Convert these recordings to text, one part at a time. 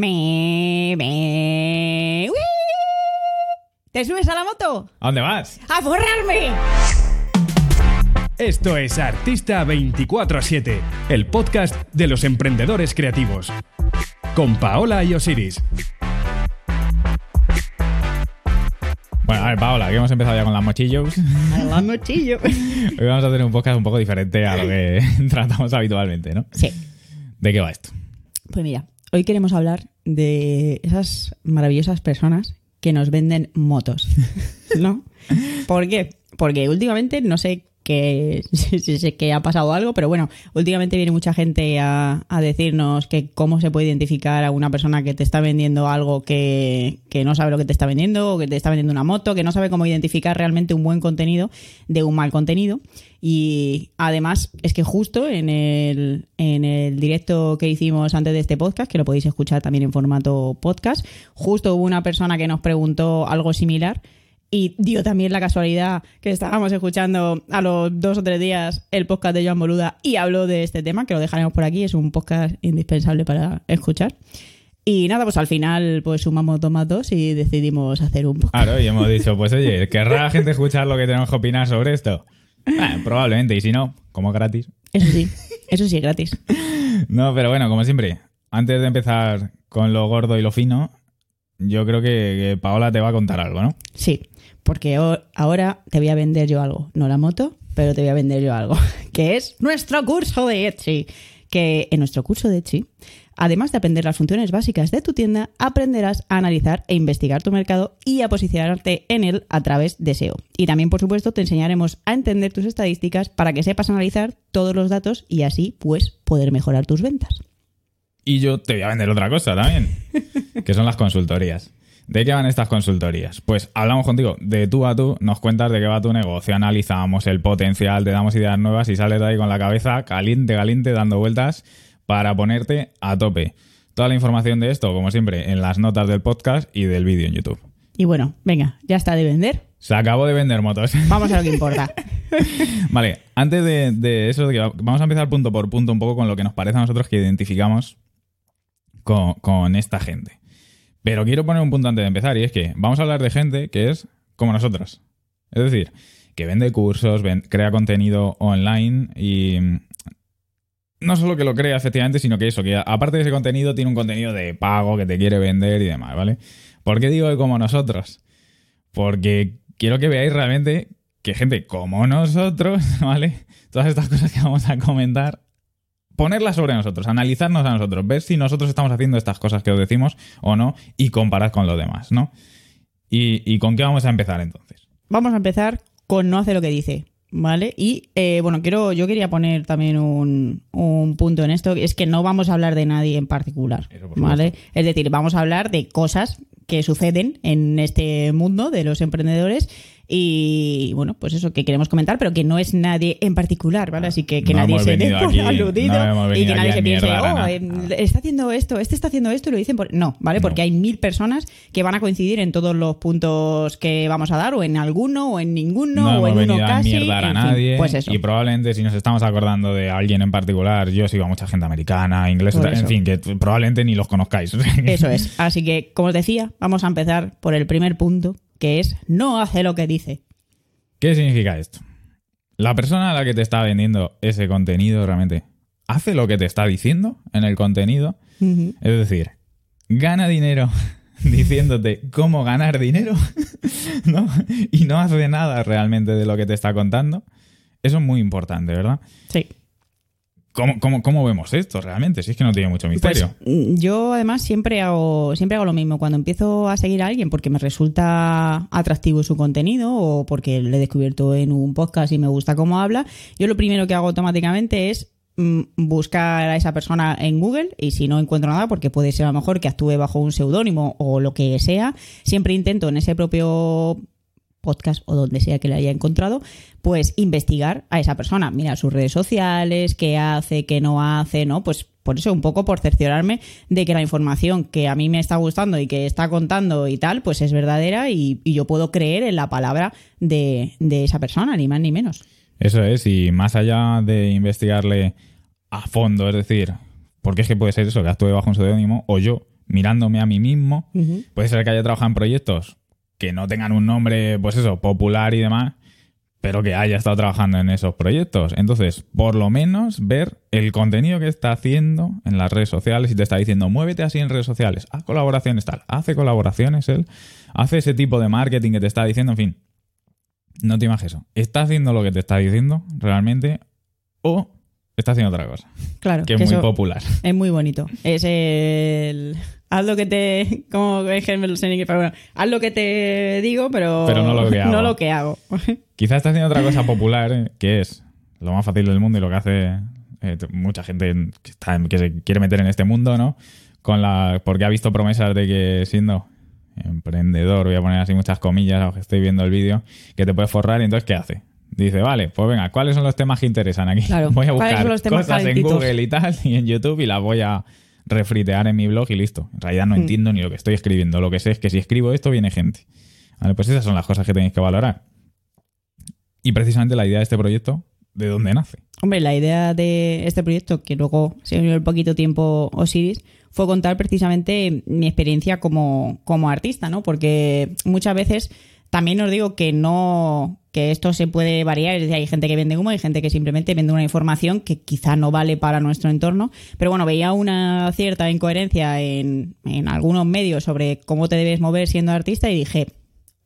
Me, me. ¿Te subes a la moto? ¿A dónde vas? ¡A forrarme! Esto es Artista 24-7, el podcast de los emprendedores creativos. Con Paola y Osiris. Bueno, a ver, Paola, que hemos empezado ya con las mochillos. A mochillo. Hoy vamos a hacer un podcast un poco diferente a lo que tratamos habitualmente, ¿no? Sí. ¿De qué va esto? Pues mira, hoy queremos hablar de esas maravillosas personas que nos venden motos, ¿no? ¿Por qué? Porque últimamente no sé que, sé que ha pasado algo, pero bueno, últimamente viene mucha gente a, a decirnos que cómo se puede identificar a una persona que te está vendiendo algo que, que no sabe lo que te está vendiendo, o que te está vendiendo una moto, que no sabe cómo identificar realmente un buen contenido de un mal contenido. Y además es que justo en el, en el directo que hicimos antes de este podcast, que lo podéis escuchar también en formato podcast, justo hubo una persona que nos preguntó algo similar y dio también la casualidad que estábamos escuchando a los dos o tres días el podcast de Joan Boluda y habló de este tema, que lo dejaremos por aquí, es un podcast indispensable para escuchar. Y nada, pues al final pues sumamos dos más dos y decidimos hacer un podcast. Claro, y hemos dicho, pues oye, ¿querrá la gente escuchar lo que tenemos que opinar sobre esto? Ah, probablemente, y si no, como gratis. Eso sí, eso sí es gratis. No, pero bueno, como siempre, antes de empezar con lo gordo y lo fino, yo creo que, que Paola te va a contar algo, ¿no? Sí, porque ahora te voy a vender yo algo, no la moto, pero te voy a vender yo algo, que es nuestro curso de Etsy. Que en nuestro curso de Etsy, además de aprender las funciones básicas de tu tienda, aprenderás a analizar e investigar tu mercado y a posicionarte en él a través de SEO. Y también, por supuesto, te enseñaremos a entender tus estadísticas para que sepas analizar todos los datos y así, pues, poder mejorar tus ventas. Y yo te voy a vender otra cosa también, que son las consultorías. ¿De qué van estas consultorías? Pues hablamos contigo de tú a tú, nos cuentas de qué va tu negocio, analizamos el potencial, te damos ideas nuevas y sales de ahí con la cabeza caliente, caliente, dando vueltas para ponerte a tope. Toda la información de esto, como siempre, en las notas del podcast y del vídeo en YouTube. Y bueno, venga, ya está de vender. Se acabó de vender motos. Vamos a lo que importa. Vale, antes de, de eso, de que vamos a empezar punto por punto un poco con lo que nos parece a nosotros que identificamos con, con esta gente. Pero quiero poner un punto antes de empezar y es que vamos a hablar de gente que es como nosotros. Es decir, que vende cursos, crea contenido online y mm, no solo que lo crea efectivamente, sino que eso, que aparte de ese contenido tiene un contenido de pago que te quiere vender y demás, ¿vale? ¿Por qué digo que como nosotros? Porque quiero que veáis realmente que gente como nosotros, ¿vale? Todas estas cosas que vamos a comentar, ponerlas sobre nosotros, analizarnos a nosotros, ver si nosotros estamos haciendo estas cosas que os decimos o no y comparar con los demás, ¿no? ¿Y, y con qué vamos a empezar entonces? Vamos a empezar con no hace lo que dice, ¿vale? Y eh, bueno, quiero, yo quería poner también un, un punto en esto, es que no vamos a hablar de nadie en particular, ¿vale? Es decir, vamos a hablar de cosas que suceden en este mundo de los emprendedores y bueno, pues eso que queremos comentar, pero que no es nadie en particular, ¿vale? Así que que No nadie se dé por aquí- aludido no y que nadie se a piense, oh, eh, está haciendo esto, este está haciendo esto y lo dicen por... No, ¿vale? Porque hay mil personas que van a coincidir en todos los puntos que vamos a dar, o en alguno, o en ninguno, No o en uno a casi. a en fin, nadie. pues eso. Y probablemente si nos estamos acordando de alguien en particular, yo sigo a mucha gente americana, inglesa, en fin, que probablemente ni los conozcáis. Eso es. Así que, como os decía, vamos a empezar por el primer punto, que es no hace lo que dice. ¿Qué significa esto? La persona a la que te está vendiendo ese contenido realmente hace lo que te está diciendo en el contenido. Es decir, gana dinero diciéndote cómo ganar dinero, ¿no? Y no hace nada realmente de lo que te está contando. Eso es muy importante, ¿verdad? Sí. ¿Cómo, cómo, cómo vemos esto realmente? Si es que no tiene mucho misterio. Pues, mm, yo además siempre hago, siempre hago lo mismo. Cuando empiezo a seguir a alguien porque me resulta atractivo su contenido o porque le he descubierto en un podcast y me gusta cómo habla, yo lo primero que hago automáticamente es mm, buscar a esa persona en Google y si no encuentro nada, porque puede ser a lo mejor que actúe bajo un seudónimo o lo que sea, siempre intento en ese propio podcast o donde sea que le haya encontrado, pues investigar a esa persona, mirar sus redes sociales, qué hace, qué no hace, ¿no? Pues por eso un poco por cerciorarme de que la información que a mí me está gustando y que está contando y tal, pues es verdadera y, y yo puedo creer en la palabra de, de esa persona, ni más ni menos. Eso es, y más allá de investigarle a fondo, es decir, porque es que puede ser eso, que actúe bajo un seudónimo, o yo mirándome a mí mismo. Puede ser que haya trabajado en proyectos que no tengan un nombre, pues eso, popular y demás, pero que haya estado trabajando en esos proyectos. Entonces, por lo menos ver el contenido que está haciendo en las redes sociales y te está diciendo, muévete así en redes sociales, haz colaboraciones tal, hace colaboraciones él, hace ese tipo de marketing que te está diciendo, en fin. No te images eso. ¿Está haciendo lo que te está diciendo realmente o está haciendo otra cosa? Claro, Que es que muy popular. es muy bonito. Es el... Haz lo que te... Como es que me lo sé pero bueno. Haz lo que te digo, pero... Pero no lo que hago. No lo que hago. Quizás está haciendo otra cosa popular, que es lo más fácil del mundo y lo que hace eh, mucha gente que, está, que se quiere meter en este mundo, ¿no? Con la, porque ha visto promesas de que siendo emprendedor, voy a poner así muchas comillas, aunque estoy viendo el vídeo, que te puedes forrar y entonces ¿qué hace? Dice, vale, pues venga, ¿cuáles son los temas que interesan aquí? Claro, voy a ¿cuáles buscar son los temas cosas en? Google y tal y en YouTube y las voy a refritear en mi blog y listo. En realidad no Mm. entiendo ni lo que estoy escribiendo. Lo que sé es que si escribo esto viene gente. Vale, pues esas son las cosas que tenéis que valorar. Y precisamente la idea de este proyecto, ¿de dónde nace? Hombre, la idea de este proyecto, que luego se unió el poquito tiempo Osiris, fue contar precisamente mi experiencia como, como artista, ¿no? Porque muchas veces también os digo que no que esto se puede variar, es decir, hay gente que vende humo, hay gente que simplemente vende una información que quizá no vale para nuestro entorno, pero bueno, veía una cierta incoherencia en, en algunos medios sobre cómo te debes mover siendo artista y dije,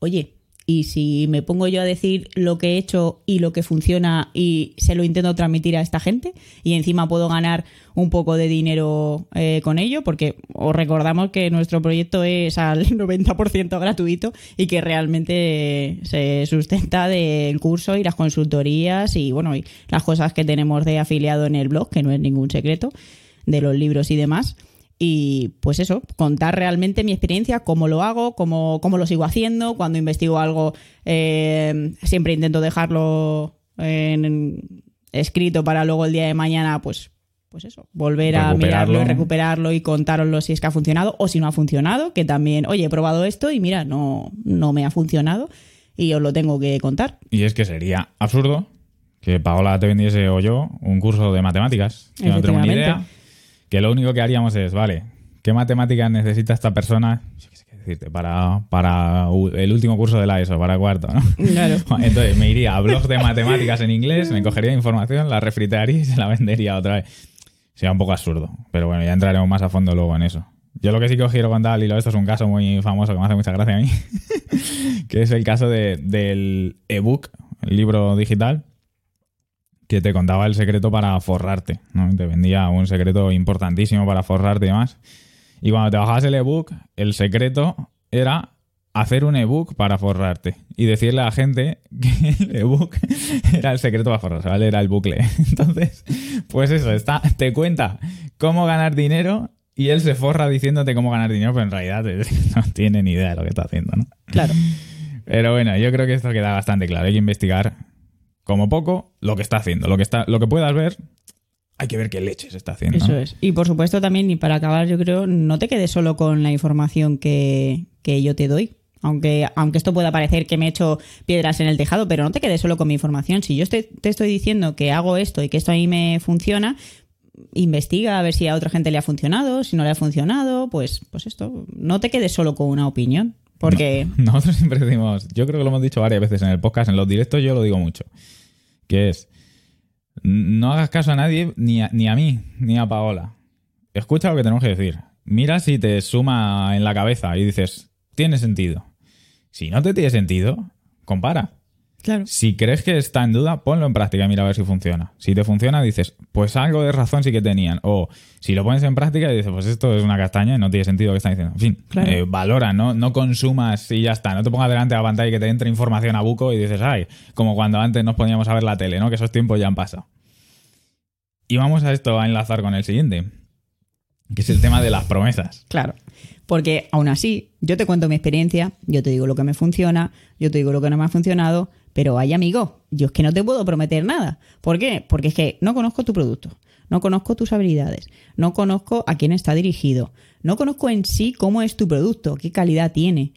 oye, y si me pongo yo a decir lo que he hecho y lo que funciona y se lo intento transmitir a esta gente y encima puedo ganar un poco de dinero eh, con ello, porque os recordamos que nuestro proyecto es al 90% gratuito y que realmente se sustenta del curso y las consultorías y bueno, y las cosas que tenemos de afiliado en el blog, que no es ningún secreto, de los libros y demás. Y pues eso, contar realmente mi experiencia, cómo lo hago, cómo, cómo lo sigo haciendo. Cuando investigo algo, eh, siempre intento dejarlo en, escrito para luego el día de mañana, pues, pues eso, volver a mirarlo y recuperarlo y contároslo si es que ha funcionado o si no ha funcionado, que también, oye, he probado esto y mira, no, no me ha funcionado y os lo tengo que contar. Y es que sería absurdo que Paola te vendiese o yo un curso de matemáticas, que no tenemos ni idea. Que lo único que haríamos es, vale, ¿qué matemáticas necesita esta persona? Decirte, para, para el último curso de la ESO, para cuarto, ¿no? Claro. Entonces me iría a blogs de matemáticas en inglés, me cogería información, la refritearía y se la vendería otra vez. Sería un poco absurdo, pero bueno, ya entraremos más a fondo luego en eso. Yo lo que sí que os quiero contar, al hilo, esto es un caso muy famoso que me hace mucha gracia a mí, que es el caso de- del ebook, el libro digital, que te contaba el secreto para forrarte, ¿no? Te vendía un secreto importantísimo para forrarte y demás. Y cuando te bajabas el ebook, el secreto era hacer un ebook para forrarte y decirle a la gente que el ebook era el secreto para forrarse, ¿vale? Era el bucle. Entonces, pues eso, está, te cuenta cómo ganar dinero y él se forra diciéndote cómo ganar dinero, pero en realidad no tiene ni idea de lo que está haciendo, ¿no? Claro. Pero bueno, yo creo que esto queda bastante claro. Hay que investigar como poco lo que está haciendo. Lo que, está, lo que puedas ver, hay que ver qué leches está haciendo. Eso es. Y por supuesto también, y para acabar, yo creo, no te quedes solo con la información que, que yo te doy. Aunque, aunque esto pueda parecer que me he hecho piedras en el tejado, pero no te quedes solo con mi información. Si yo estoy- te estoy diciendo que hago esto y que esto a mí me funciona, investiga a ver si a otra gente le ha funcionado, si no le ha funcionado, pues, pues esto, no te quedes solo con una opinión. Porque Nosotros siempre decimos, yo creo que lo hemos dicho varias veces en el podcast, en los directos yo lo digo mucho, que es, no hagas caso a nadie, ni a, ni a mí, ni a Paola. Escucha lo que tenemos que decir. Mira si te suma en la cabeza y dices, tiene sentido. Si no te tiene sentido, compara. Claro. Si crees que está en duda, ponlo en práctica y mira a ver si funciona. Si te funciona, dices, pues algo de razón sí que tenían. O si lo pones en práctica y dices, pues esto es una castaña y no tiene sentido lo que están diciendo. En fin, Claro. eh, valora, ¿no? no consumas y ya está. No te pongas delante de la pantalla y que te entre información a buco y dices, ay, como cuando antes nos poníamos a ver la tele, ¿no? Que esos tiempos ya han pasado. Y vamos a esto a enlazar con el siguiente, que es el tema de las promesas. Claro. Porque aún así, yo te cuento mi experiencia, yo te digo lo que me funciona, yo te digo lo que no me ha funcionado, pero ay amigo, yo es que no te puedo prometer nada. ¿Por qué? Porque es que no conozco tu producto, no conozco tus habilidades, no conozco a quién está dirigido, no conozco en sí cómo es tu producto, qué calidad tiene.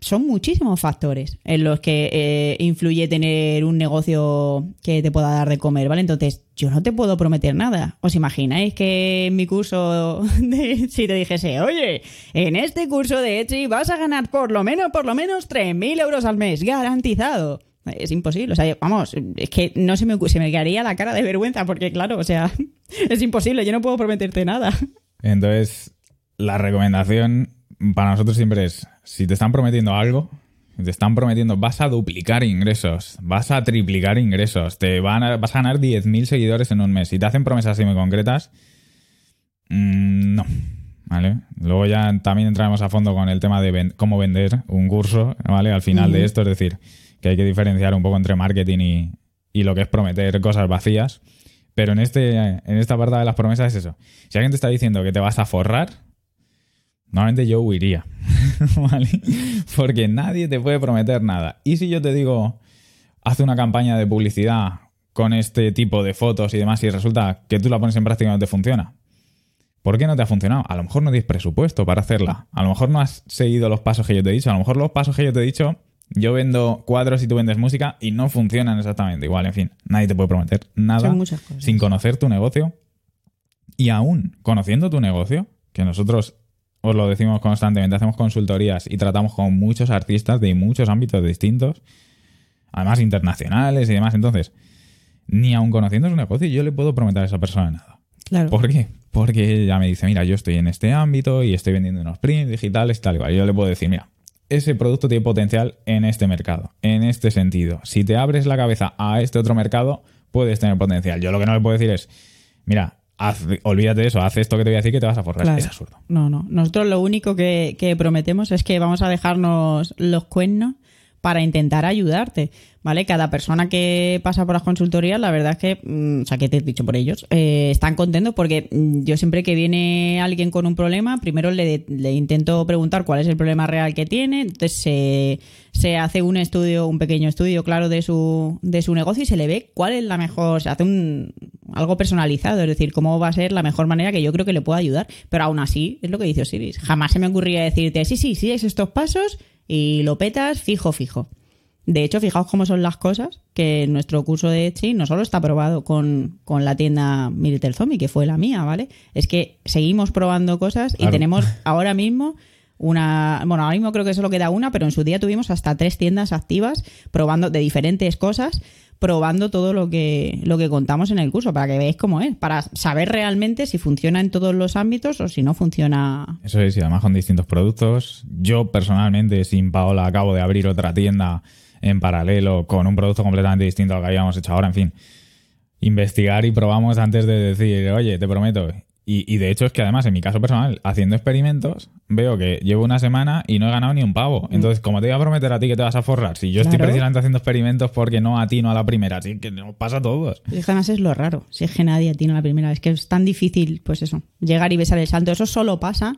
son muchísimos factores en los que eh, influye tener un negocio que te pueda dar de comer, ¿vale? Entonces, yo no te puedo prometer nada. ¿Os imagináis que en mi curso, de, si te dijese, oye, en este curso de Etsy vas a ganar por lo menos, por lo menos 3.000 euros al mes, garantizado? Es imposible, o sea, vamos, es que no se me, se me quedaría la cara de vergüenza porque, claro, o sea, es imposible, yo no puedo prometerte nada. Entonces, la recomendación para nosotros siempre es, si te están prometiendo algo, te están prometiendo, vas a duplicar ingresos, vas a triplicar ingresos, te van a, vas a ganar 10.000 seguidores en un mes. Si te hacen promesas así muy concretas, mmm, no. ¿Vale? Luego ya también entraremos a fondo con el tema de ven cómo vender un curso, ¿vale? Al final de esto, es decir, que hay que diferenciar un poco entre marketing y, y lo que es prometer cosas vacías. Pero en, este, en esta parte de las promesas es eso. Si alguien te está diciendo que te vas a forrar, normalmente yo huiría. Porque nadie te puede prometer nada. Y si yo te digo, haz una campaña de publicidad con este tipo de fotos y demás y resulta que tú la pones en práctica y no te funciona. ¿Por qué no te ha funcionado? A lo mejor no tienes presupuesto para hacerla. A lo mejor no has seguido los pasos que yo te he dicho. A lo mejor los pasos que yo te he dicho, yo vendo cuadros y tú vendes música y no funcionan exactamente igual. En fin, nadie te puede prometer nada sin conocer tu negocio. Y aún conociendo tu negocio, que nosotros os lo decimos constantemente, hacemos consultorías y tratamos con muchos artistas de muchos ámbitos distintos, además internacionales y demás. Entonces, ni aun conociendo su negocio, yo le puedo prometer a esa persona nada. Claro. ¿Por qué? Porque ella me dice, mira, yo estoy en este ámbito y estoy vendiendo unos prints digitales y tal y cual. yo le puedo decir, mira, ese producto tiene potencial en este mercado, en este sentido. Si te abres la cabeza a este otro mercado, puedes tener potencial. Yo lo que no le puedo decir es, mira, olvídate de eso, haz esto que te voy a decir que te vas a forrar. Es absurdo. No, no. Nosotros lo único que, que prometemos es que vamos a dejarnos los cuernos para intentar ayudarte. ¿Vale? Cada persona que pasa por las consultorías, la verdad es que, mm, o sea, que te he dicho por ellos, eh, están contentos porque mm, yo siempre que viene alguien con un problema, primero le, intento preguntar cuál es el problema real que tiene, entonces se, se, hace un estudio, un pequeño estudio, claro, de su, de su negocio y se le ve cuál es la mejor, se hace un, algo personalizado, es decir, cómo va a ser la mejor manera que yo creo que le pueda ayudar, pero aún así, es lo que dice Osiris, jamás se me ocurría decirte, sí, sí, sí, es estos pasos y lo petas fijo, fijo. De hecho, fijaos cómo son las cosas, que nuestro curso de Etsy no solo está probado con, la tienda Militer Zombie, que fue la mía, ¿vale? Es que seguimos probando cosas y tenemos ahora mismo una. Bueno, ahora mismo creo que solo queda una, pero en su día tuvimos hasta tres tiendas activas probando de diferentes cosas, probando todo lo que, lo que contamos en el curso, para que veáis cómo es, para saber realmente si funciona en todos los ámbitos o si no funciona. Eso es, y además con distintos productos. Yo personalmente, sin Paola, acabo de abrir otra tienda en paralelo con un producto completamente distinto al que habíamos hecho ahora, en fin. Investigar y probamos antes de decir, oye, te prometo. Y, de hecho es que además, en mi caso personal, haciendo experimentos, veo que llevo una semana y no he ganado ni un pavo. Mm. Entonces, como te iba a prometer a ti que te vas a forrar, si yo estoy precisamente haciendo experimentos porque no a ti, no a la primera, así que nos pasa a todos. Y además es lo raro, si es que nadie a ti no a la primera, es que es tan difícil, pues eso, llegar y besar el salto. Eso solo pasa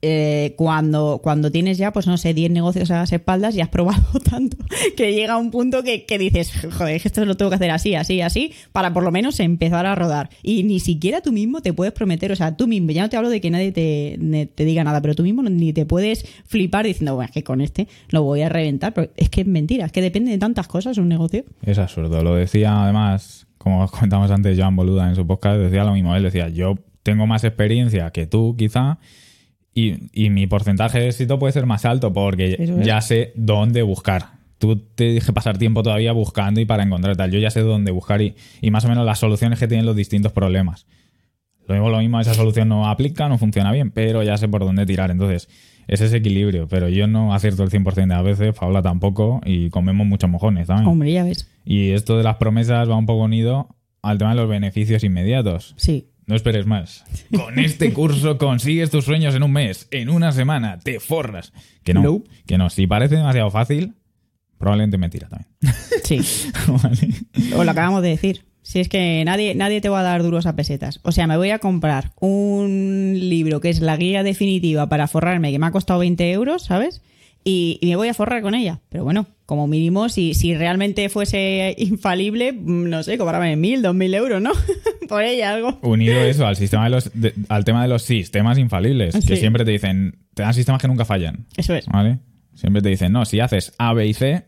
eh, cuando, cuando tienes ya, pues no sé, 10 negocios a las espaldas y has probado tanto que llega un punto que, dices, joder, esto lo tengo que hacer así, así, así, para por lo menos empezar a rodar. Y ni siquiera tú mismo te puedes prometer, o sea, tú mismo, ya no te hablo de que nadie te, te diga nada, pero tú mismo ni te puedes flipar diciendo, bueno, es que con este lo voy a reventar, pero es que es mentira, es que depende de tantas cosas un negocio. Es absurdo, lo decía además, como comentamos antes, Joan Boluda en su podcast, decía lo mismo, él decía, yo tengo más experiencia que tú quizá y, mi porcentaje de éxito puede ser más alto porque ya sé dónde buscar. Tú te dije pasar tiempo todavía buscando y para encontrar tal. Yo ya sé dónde buscar y, más o menos las soluciones que tienen los distintos problemas. Lo mismo, lo mismo, esa solución no aplica, no funciona bien, pero ya sé por dónde tirar. Entonces, es ese equilibrio. Pero yo no acierto el 100% de las veces, Paula tampoco, y comemos muchos mojones también. Hombre, ya ves. Y esto de las promesas va un poco unido al tema de los beneficios inmediatos. Sí. No esperes más. Con este curso consigues tus sueños en un mes, en una semana, te forras. Que no, que no. Si parece demasiado fácil, probablemente mentira también. Sí. O lo acabamos de decir. Si es que nadie, nadie te va a dar duros a pesetas. O sea, me voy a comprar un libro que es la guía definitiva para forrarme, que me ha costado 20 euros, ¿sabes? y, me voy a forrar con ella. Pero bueno, como mínimo, si, si realmente fuese infalible, mm, no sé, cobrarme mil, dos mil euros, ¿no? Por ella algo. Unido eso al sistema de los, al tema de los sistemas infalibles, que siempre te dicen, te dan sistemas que nunca fallan. Eso es. ¿Vale? Siempre te dicen, no, si haces A, B y C,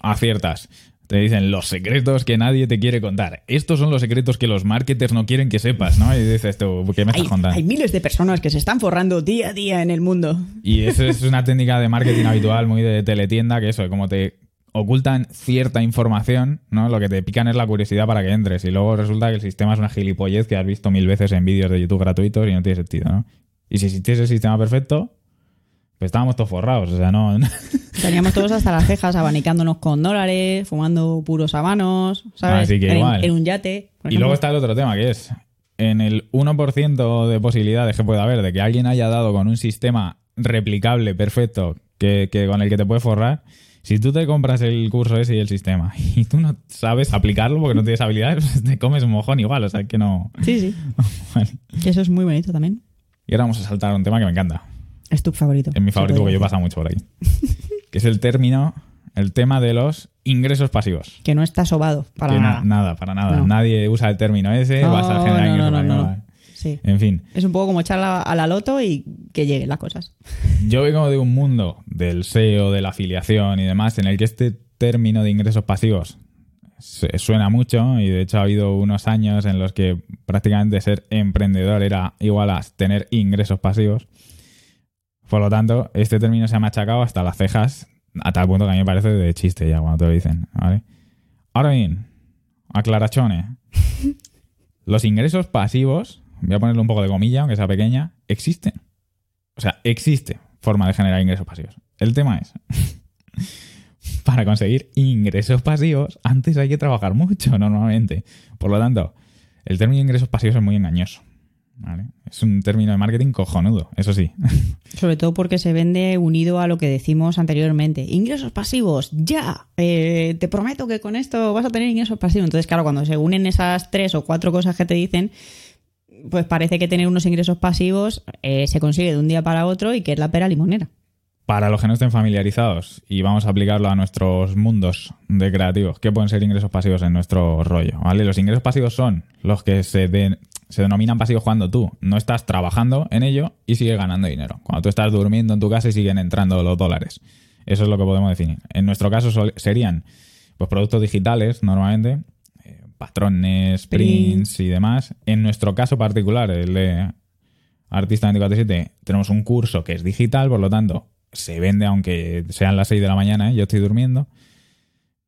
aciertas. Te dicen los secretos que nadie te quiere contar. Estos son los secretos que los marketers no quieren que sepas, ¿no? Y dices tú, ¿qué me estás Hay, contando? hay miles de personas que se están forrando día a día en el mundo. Y eso es una técnica de marketing habitual, muy de teletienda, que eso, como te ocultan cierta información, ¿no? Lo que te pican es la curiosidad para que entres. Y luego resulta que el sistema es una gilipollez que has visto mil veces en vídeos de YouTube gratuitos y no tiene sentido, ¿no? Y si existiese el sistema perfecto, pues estábamos todos forrados. O sea, no. Teníamos todos hasta las cejas abanicándonos con dólares, fumando puros habanos, ¿sabes? Así que en, igual. en un yate. Y luego está el otro tema, que es en el 1% de posibilidades que pueda haber de que alguien haya dado con un sistema replicable, perfecto, que, que con el que te puedes forrar, si tú te compras el curso ese y el sistema y tú no sabes aplicarlo porque no tienes habilidades, pues te comes un mojón igual, o sea que no... Sí, sí. Vale. Eso es muy bonito también. Y ahora vamos a saltar a un tema que me encanta. Es tu favorito. Es mi favorito porque yo pasado mucho por ahí. que es el término, el tema de los ingresos pasivos. Que no está sobado para Que na- nada. nada, para nada. No. Nadie usa el término ese, No, vas a generar no, ingresos pasivos. Sí. En fin. Es un poco como echar la- a la loto y que lleguen las cosas. Yo vengo de un mundo del SEO, de la afiliación y demás, en el que este término de ingresos pasivos suena mucho y de hecho ha habido unos años en los que prácticamente ser emprendedor era igual a tener ingresos pasivos. Por lo tanto, este término se ha machacado hasta las cejas a tal punto que a mí me parece de chiste ya cuando te lo dicen. ¿vale? Ahora bien, aclarachones. Los ingresos pasivos, voy a ponerle un poco de comilla, aunque sea pequeña, existen. O sea, existe forma de generar ingresos pasivos. El tema es, para conseguir ingresos pasivos, antes hay que trabajar mucho normalmente. Por lo tanto, el término ingresos pasivos es muy engañoso. ¿Vale? Es un término de marketing cojonudo, eso sí. Sobre todo porque se vende unido a lo que decimos anteriormente. Ingresos pasivos, ya. Eh, te prometo que con esto vas a tener ingresos pasivos. Entonces, claro, cuando se unen esas tres o cuatro cosas que te dicen, pues parece que tener unos ingresos pasivos eh, se consigue de un día para otro y que es la pera limonera. Para los que no estén familiarizados y vamos a aplicarlo a nuestros mundos de creativos, ¿qué pueden ser ingresos pasivos en nuestro rollo? ¿vale? Los ingresos pasivos son los que se, de- se denominan pasivos cuando tú no estás trabajando en ello y sigues ganando dinero. Cuando tú estás durmiendo en tu casa y siguen entrando los dólares. Eso es lo que podemos definir. En nuestro caso serían pues, productos digitales normalmente, eh, patrones, prints y demás. En nuestro caso particular, el de Artista 24-7, tenemos un curso que es digital, por lo tanto, se vende aunque sean las 6 de la mañana, ¿eh? yo estoy durmiendo.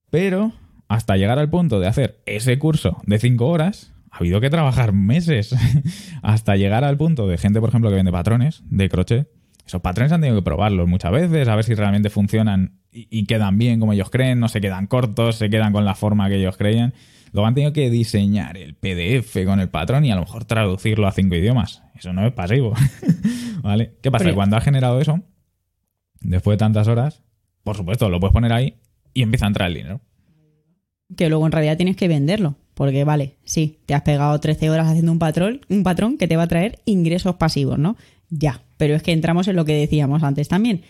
Pero hasta llegar al punto de hacer ese curso de 5 horas, ha habido que trabajar meses. hasta llegar al punto de gente, por ejemplo, que vende patrones de crochet. Esos patrones han tenido que probarlos muchas veces, a ver si realmente funcionan y, y quedan bien como ellos creen, no se quedan cortos, se quedan con la forma que ellos creían. Luego han tenido que diseñar el PDF con el patrón y a lo mejor traducirlo a cinco idiomas. Eso no es pasivo. ¿Vale? ¿Qué pasa? Pero- cuando has generado eso, después de tantas horas, por supuesto, lo puedes poner ahí y empieza a entrar el dinero. Que luego en realidad tienes que venderlo. Porque vale, sí, te has pegado 13 horas haciendo un patrón, un patrón que te va a traer ingresos pasivos, ¿no? Ya, pero es que entramos en lo que decíamos antes también.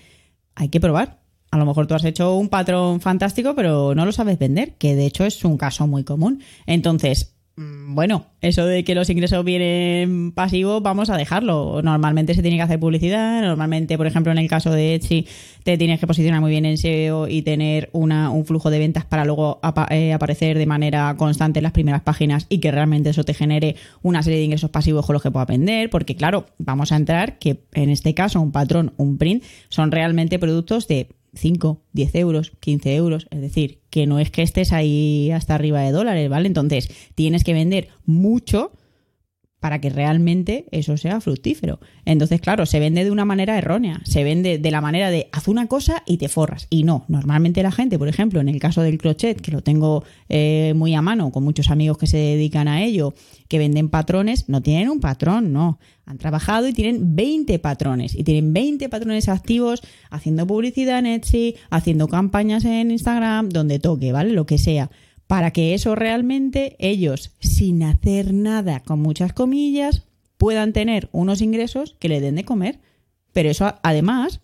Hay que probar. A lo mejor tú has hecho un patrón fantástico, pero no lo sabes vender, que de hecho es un caso muy común. Entonces, bueno, eso de que los ingresos vienen pasivos, vamos a dejarlo. Normalmente se tiene que hacer publicidad. Normalmente, por ejemplo, en el caso de Etsy, te tienes que posicionar muy bien en SEO y tener una, un flujo de ventas para luego eh, aparecer de manera constante en las primeras páginas y que realmente eso te genere una serie de ingresos pasivos con los que puedas vender. Porque, claro, vamos a entrar que en este caso un patrón, un print, son realmente productos de 5, 10 euros, 15 euros. Es decir, que no es que estés ahí hasta arriba de dólares, ¿vale? Entonces, tienes que vender mucho para que realmente eso sea fructífero. Entonces, claro, se vende de una manera errónea. Se vende de la manera de haz una cosa y te forras. Y no, normalmente la gente, por ejemplo, en el caso del crochet, que lo tengo eh, muy a mano, con muchos amigos que se dedican a ello, que venden patrones, no tienen un patrón, no. Han trabajado y tienen 20 patrones. Y tienen 20 patrones activos haciendo publicidad en Etsy, haciendo campañas en Instagram, donde toque, ¿vale? Lo que sea para que eso realmente ellos, sin hacer nada, con muchas comillas, puedan tener unos ingresos que le den de comer. Pero eso además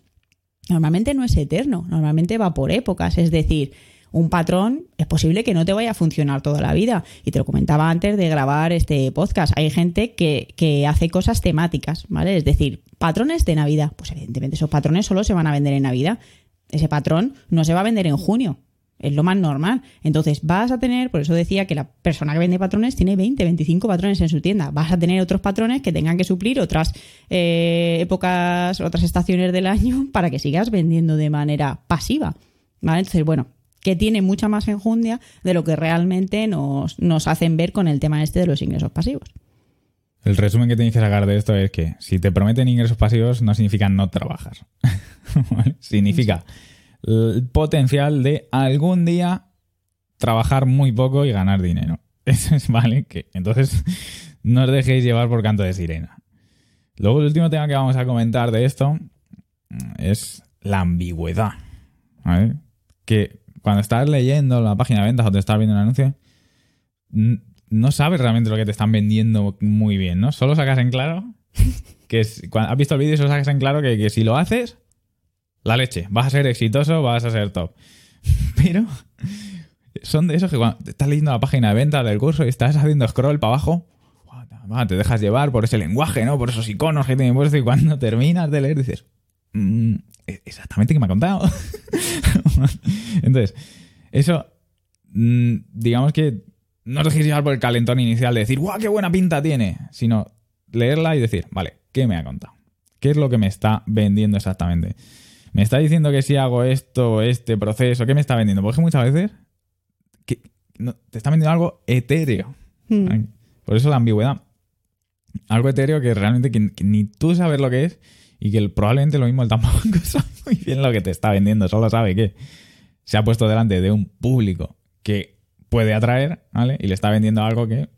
normalmente no es eterno, normalmente va por épocas, es decir, un patrón es posible que no te vaya a funcionar toda la vida. Y te lo comentaba antes de grabar este podcast. Hay gente que, que hace cosas temáticas, ¿vale? Es decir, patrones de Navidad. Pues evidentemente esos patrones solo se van a vender en Navidad. ese patrón no se va a vender en junio. Es lo más normal. Entonces vas a tener, por eso decía que la persona que vende patrones tiene 20, 25 patrones en su tienda. Vas a tener otros patrones que tengan que suplir otras eh, épocas, otras estaciones del año para que sigas vendiendo de manera pasiva. ¿Vale? Entonces, bueno, que tiene mucha más enjundia de lo que realmente nos, nos hacen ver con el tema este de los ingresos pasivos. El resumen que tenéis que sacar de esto es que si te prometen ingresos pasivos no significa no trabajar. Significa el potencial de algún día trabajar muy poco y ganar dinero. ¿vale? Que entonces no os dejéis llevar por canto de sirena. Luego el último tema que vamos a comentar de esto es la ambigüedad. Que cuando estás leyendo la página de ventas o te estás viendo un anuncio, no sabes realmente lo que te están vendiendo muy bien, ¿no? Solo sacas en claro que es- has visto el vídeo solo sacas en claro que si lo haces, la leche, vas a ser exitoso, vas a ser top. Pero son de esos que cuando estás leyendo la página de ventas del curso y estás haciendo scroll para abajo, te dejas llevar por ese lenguaje, ¿no? Por esos iconos que tienen puesto y cuando terminas de leer dices, "Mm, exactamente qué me ha contado. Entonces, eso, mm, digamos que no os dejéis llevar por el calentón inicial de decir, ¡guau, qué buena pinta tiene! Sino leerla y decir, vale, ¿qué me ha contado? ¿Qué es lo que me está vendiendo exactamente? ¿Me está diciendo que si hago esto, este proceso, qué me está vendiendo? Porque muchas veces que no- te está vendiendo algo etéreo. Hmm. Por eso la ambigüedad. Algo etéreo que realmente que- que ni tú sabes lo que es y que el- probablemente lo mismo él tampoco sabe muy bien lo que te está vendiendo. Solo sabe que se ha puesto delante de un público que puede atraer, ¿vale? Y le está vendiendo algo que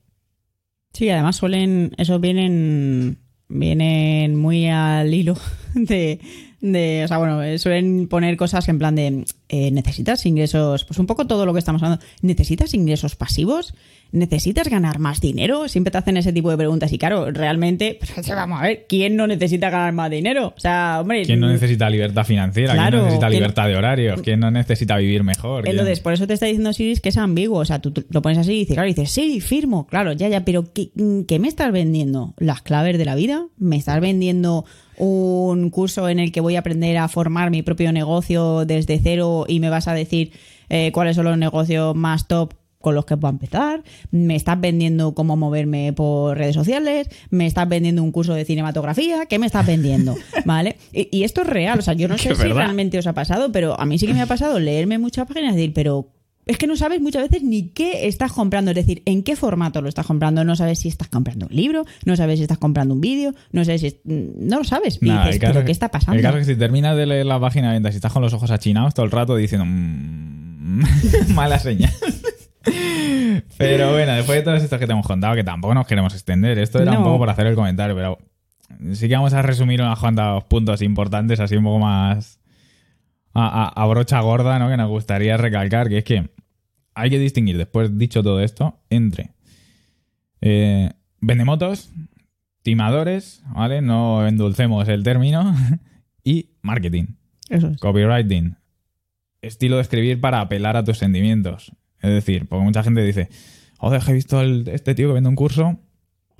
Sí, además suelen, esos vienen, vienen muy al hilo de, de, o sea, bueno, eh, suelen poner cosas en plan de, eh, necesitas ingresos, pues un poco todo lo que estamos hablando, necesitas ingresos pasivos, necesitas ganar más dinero, siempre te hacen ese tipo de preguntas y claro, realmente, pues, vamos a ver, ¿quién no necesita ganar más dinero? O sea, hombre, ¿Quién no necesita libertad financiera? Claro, ¿Quién no necesita ¿quién- libertad de horarios? ¿Quién no necesita vivir mejor? ¿Quién- Entonces, por eso te está diciendo Siris que es ambiguo. O sea, tú, tú lo pones así y dices, claro, y dices, sí, firmo, claro, ya, ya, pero ¿qué, qué me estás vendiendo? ¿Las claves de la vida? ¿Me estás vendiendo un curso en el que voy a aprender a formar mi propio negocio desde cero y me vas a decir eh, cuáles son los negocios más top? con los que puedo empezar, me estás vendiendo cómo moverme por redes sociales, me estás vendiendo un curso de cinematografía, ¿qué me estás vendiendo? ¿Vale? Y, y esto es real, o sea, yo no sé si verdad. realmente os ha pasado, pero a mí sí que me ha pasado leerme muchas páginas y decir, pero es que no sabes muchas veces ni qué estás comprando, es decir, en qué formato lo estás comprando, no sabes si estás comprando un libro, no sabes si estás comprando un vídeo, no sabes si... es- No lo sabes. Y dices, pero ¿qué está pasando? El caso es que si terminas de leer la página de ventas y estás con los ojos achinados todo el rato diciendo "Mm, mala señal. pero bueno, después de todos estos que te hemos contado, que tampoco nos queremos extender, esto era un poco por hacer el comentario, pero sí que vamos a resumir unos cuantos puntos importantes, así un poco más a, a- a brocha gorda, ¿no? Que nos gustaría recalcar, que es que hay que distinguir, después dicho todo esto, entre eh, vendemotos, timadores, ¿vale? No endulcemos el término, y marketing, Eso es. copywriting, estilo de escribir para apelar a tus sentimientos. Es decir, porque mucha gente dice, joder, he visto el- este tío que vende un curso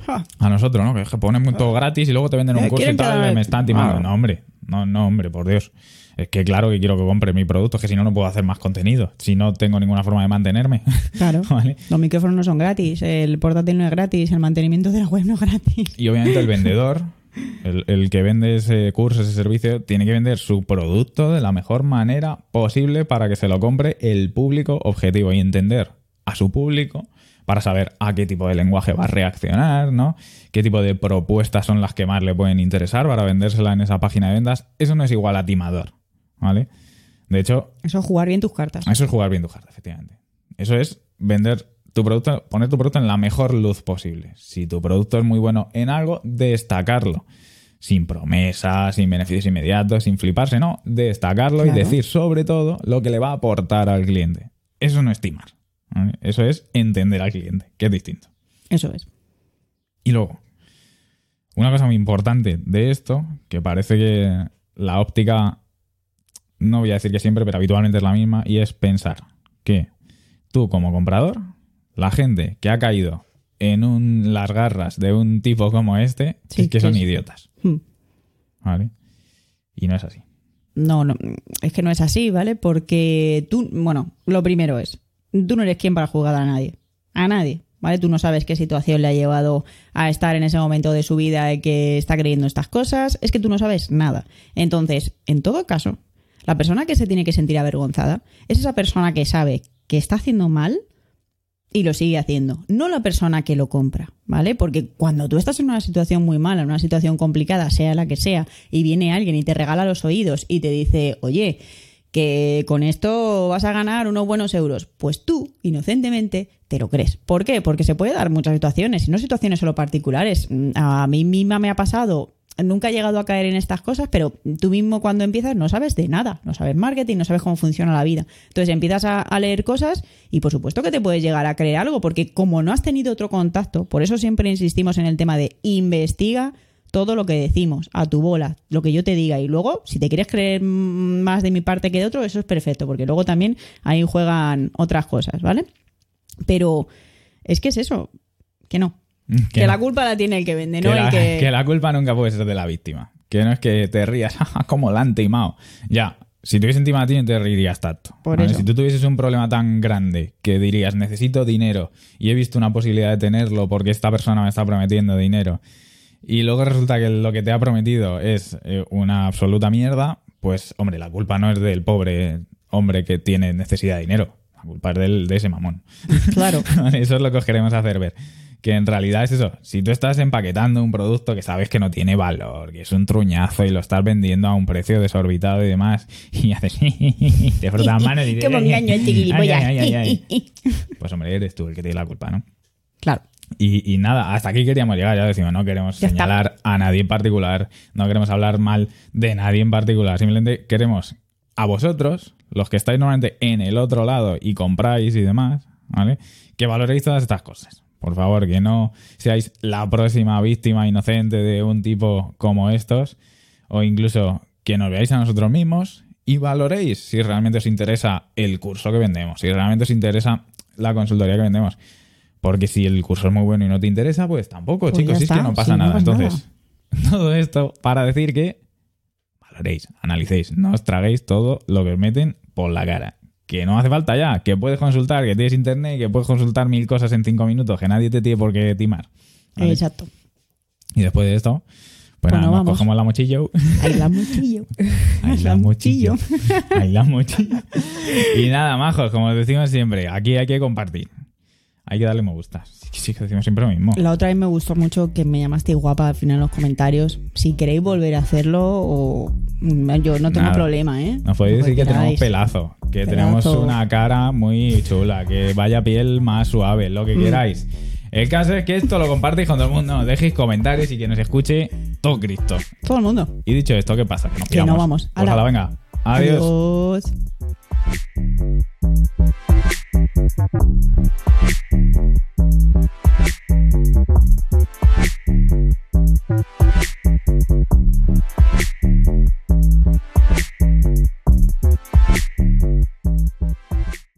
Ja, a nosotros, ¿no? Que ponen todo gratis y luego te venden un Eh, curso y tal, y me están timando. Ah. No, hombre, no, no, hombre, por Dios. Es que claro que quiero que compre mi producto, es que si no, no puedo hacer más contenido. Si no tengo ninguna forma de mantenerme. claro. ¿Vale? Los micrófonos no son gratis, el portátil no es gratis, el mantenimiento de la web no es gratis. Y obviamente el vendedor, el, el que vende ese curso, ese servicio, tiene que vender su producto de la mejor manera posible para que se lo compre el público objetivo y entender a su público para saber a qué tipo de lenguaje va a reaccionar, ¿no? Qué tipo de propuestas son las que más le pueden interesar para vendérsela en esa página de ventas. Eso no es igual a timador, ¿vale? De hecho, Eso es jugar bien tus cartas. eso es jugar bien tu carta, efectivamente. Eso es vender tu producto, poner tu producto en la mejor luz posible. Si tu producto es muy bueno en algo, destacarlo. Sin promesas, sin beneficios inmediatos, sin fliparse, no. Destacarlo Claro. y decir sobre todo lo que le va a aportar al cliente. Eso no es timar. ¿vale? Eso es entender al cliente, que es distinto. Eso es. Y luego, una cosa muy importante de esto, que parece que la óptica, no voy a decir que siempre, pero habitualmente es la misma, y es pensar que tú como comprador, la gente que ha caído en un- las garras de un tipo como este, Sí, es que son idiotas. Hmm. ¿Vale? Y no es así. No, no, es que no es así, ¿vale? Porque tú, bueno, lo primero es, tú no eres quien para jugar a nadie. A nadie, ¿vale? Tú no sabes qué situación le ha llevado a estar en ese momento de su vida y que está creyendo estas cosas. Es que tú no sabes nada. Entonces, en todo caso, la persona que se tiene que sentir avergonzada es esa persona que sabe que está haciendo mal y lo sigue haciendo, no la persona que lo compra, ¿vale? Porque cuando tú estás en una situación muy mala, en una situación complicada, sea la que sea, y viene alguien y te regala los oídos y te dice, oye, que con esto vas a ganar unos buenos euros, pues tú, inocentemente, te lo crees. ¿Por qué? Porque se puede dar muchas situaciones, y no situaciones solo particulares. A mí misma me ha pasado nunca he llegado a caer en estas cosas, pero tú mismo cuando empiezas no sabes de nada, no sabes marketing, no sabes cómo funciona la vida. Entonces empiezas a, leer cosas y por supuesto que te puedes llegar a creer algo, porque como no has tenido otro contacto, por eso siempre insistimos en el tema de investiga todo lo que decimos, a tu bola, lo que yo te diga. Y luego, si te quieres creer más de mi parte que de otro, eso es perfecto, porque luego también ahí juegan otras cosas, ¿vale? Pero es que es eso, que no, que, la culpa la tiene el que vende, no la, el que... Que la culpa nunca puede ser de la víctima. Que no es que te rías, como la han timado. Ya, si tuviese encima de ti, te reirías tanto. Si tú tuvieses un problema tan grande que dirías, necesito dinero y he visto una posibilidad de tenerlo porque esta persona me está prometiendo dinero y luego resulta que lo que te ha prometido es eh, una absoluta mierda, pues, hombre, la culpa no es del pobre hombre que tiene necesidad de dinero. La culpa es del, de ese mamón. Claro. Eso es lo que os queremos hacer ver que en realidad es eso. Si tú estás empaquetando un producto que sabes que no tiene valor, que es un truñazo y lo estás vendiendo a un precio desorbitado y demás, y haces, te frotas manos y dices, ¡Qué engaño el Pues hombre, eres tú el que tiene la culpa, ¿no? Claro. Y, nada, hasta aquí queríamos llegar, ya decimos, no queremos señalar a nadie en particular, no queremos hablar mal de nadie en particular, simplemente queremos a vosotros, los que estáis normalmente en el otro lado y compráis y demás, ¿vale? Que valoréis todas estas cosas. Por favor, que no seáis la próxima víctima inocente de un tipo como estos, o incluso que nos veáis a nosotros mismos y valoréis si realmente os interesa el curso que vendemos, si realmente os interesa la consultoría que vendemos. Porque si el curso es muy bueno y no te interesa, pues tampoco, pues chicos, es que no pasa nada. Entonces, todo esto para decir que valoréis, analicéis, no os traguéis todo lo que os meten por la cara que no hace falta ya, que puedes consultar, que tienes internet, que puedes consultar mil cosas en cinco minutos, que nadie te tiene por qué timar. Exacto. Y después de esto, pues nada, nos cogemos la mochillo. Ahí la mochillo. Ahí la mochillo. Ahí la mochillo. Y nada, majos, como decimos siempre, aquí hay que compartir. Hay que darle me gusta. Sí, que decimos siempre lo mismo. La otra vez me gustó mucho que me llamaste guapa al final en los comentarios. Si queréis volver a hacerlo, o yo no tengo problema, ¿eh? Nos podéis decir que tenemos pelazo, que tenemos una cara muy chula, que vaya piel más suave, lo que mm. queráis. El caso es que esto lo compartáis con todo el mundo, dejéis comentarios y que nos escuche todo Cristo. Todo el mundo. Y dicho esto, ¿qué pasa? Que nos, no vamos. Pues Ala. Ala, venga. Adiós. Adiós.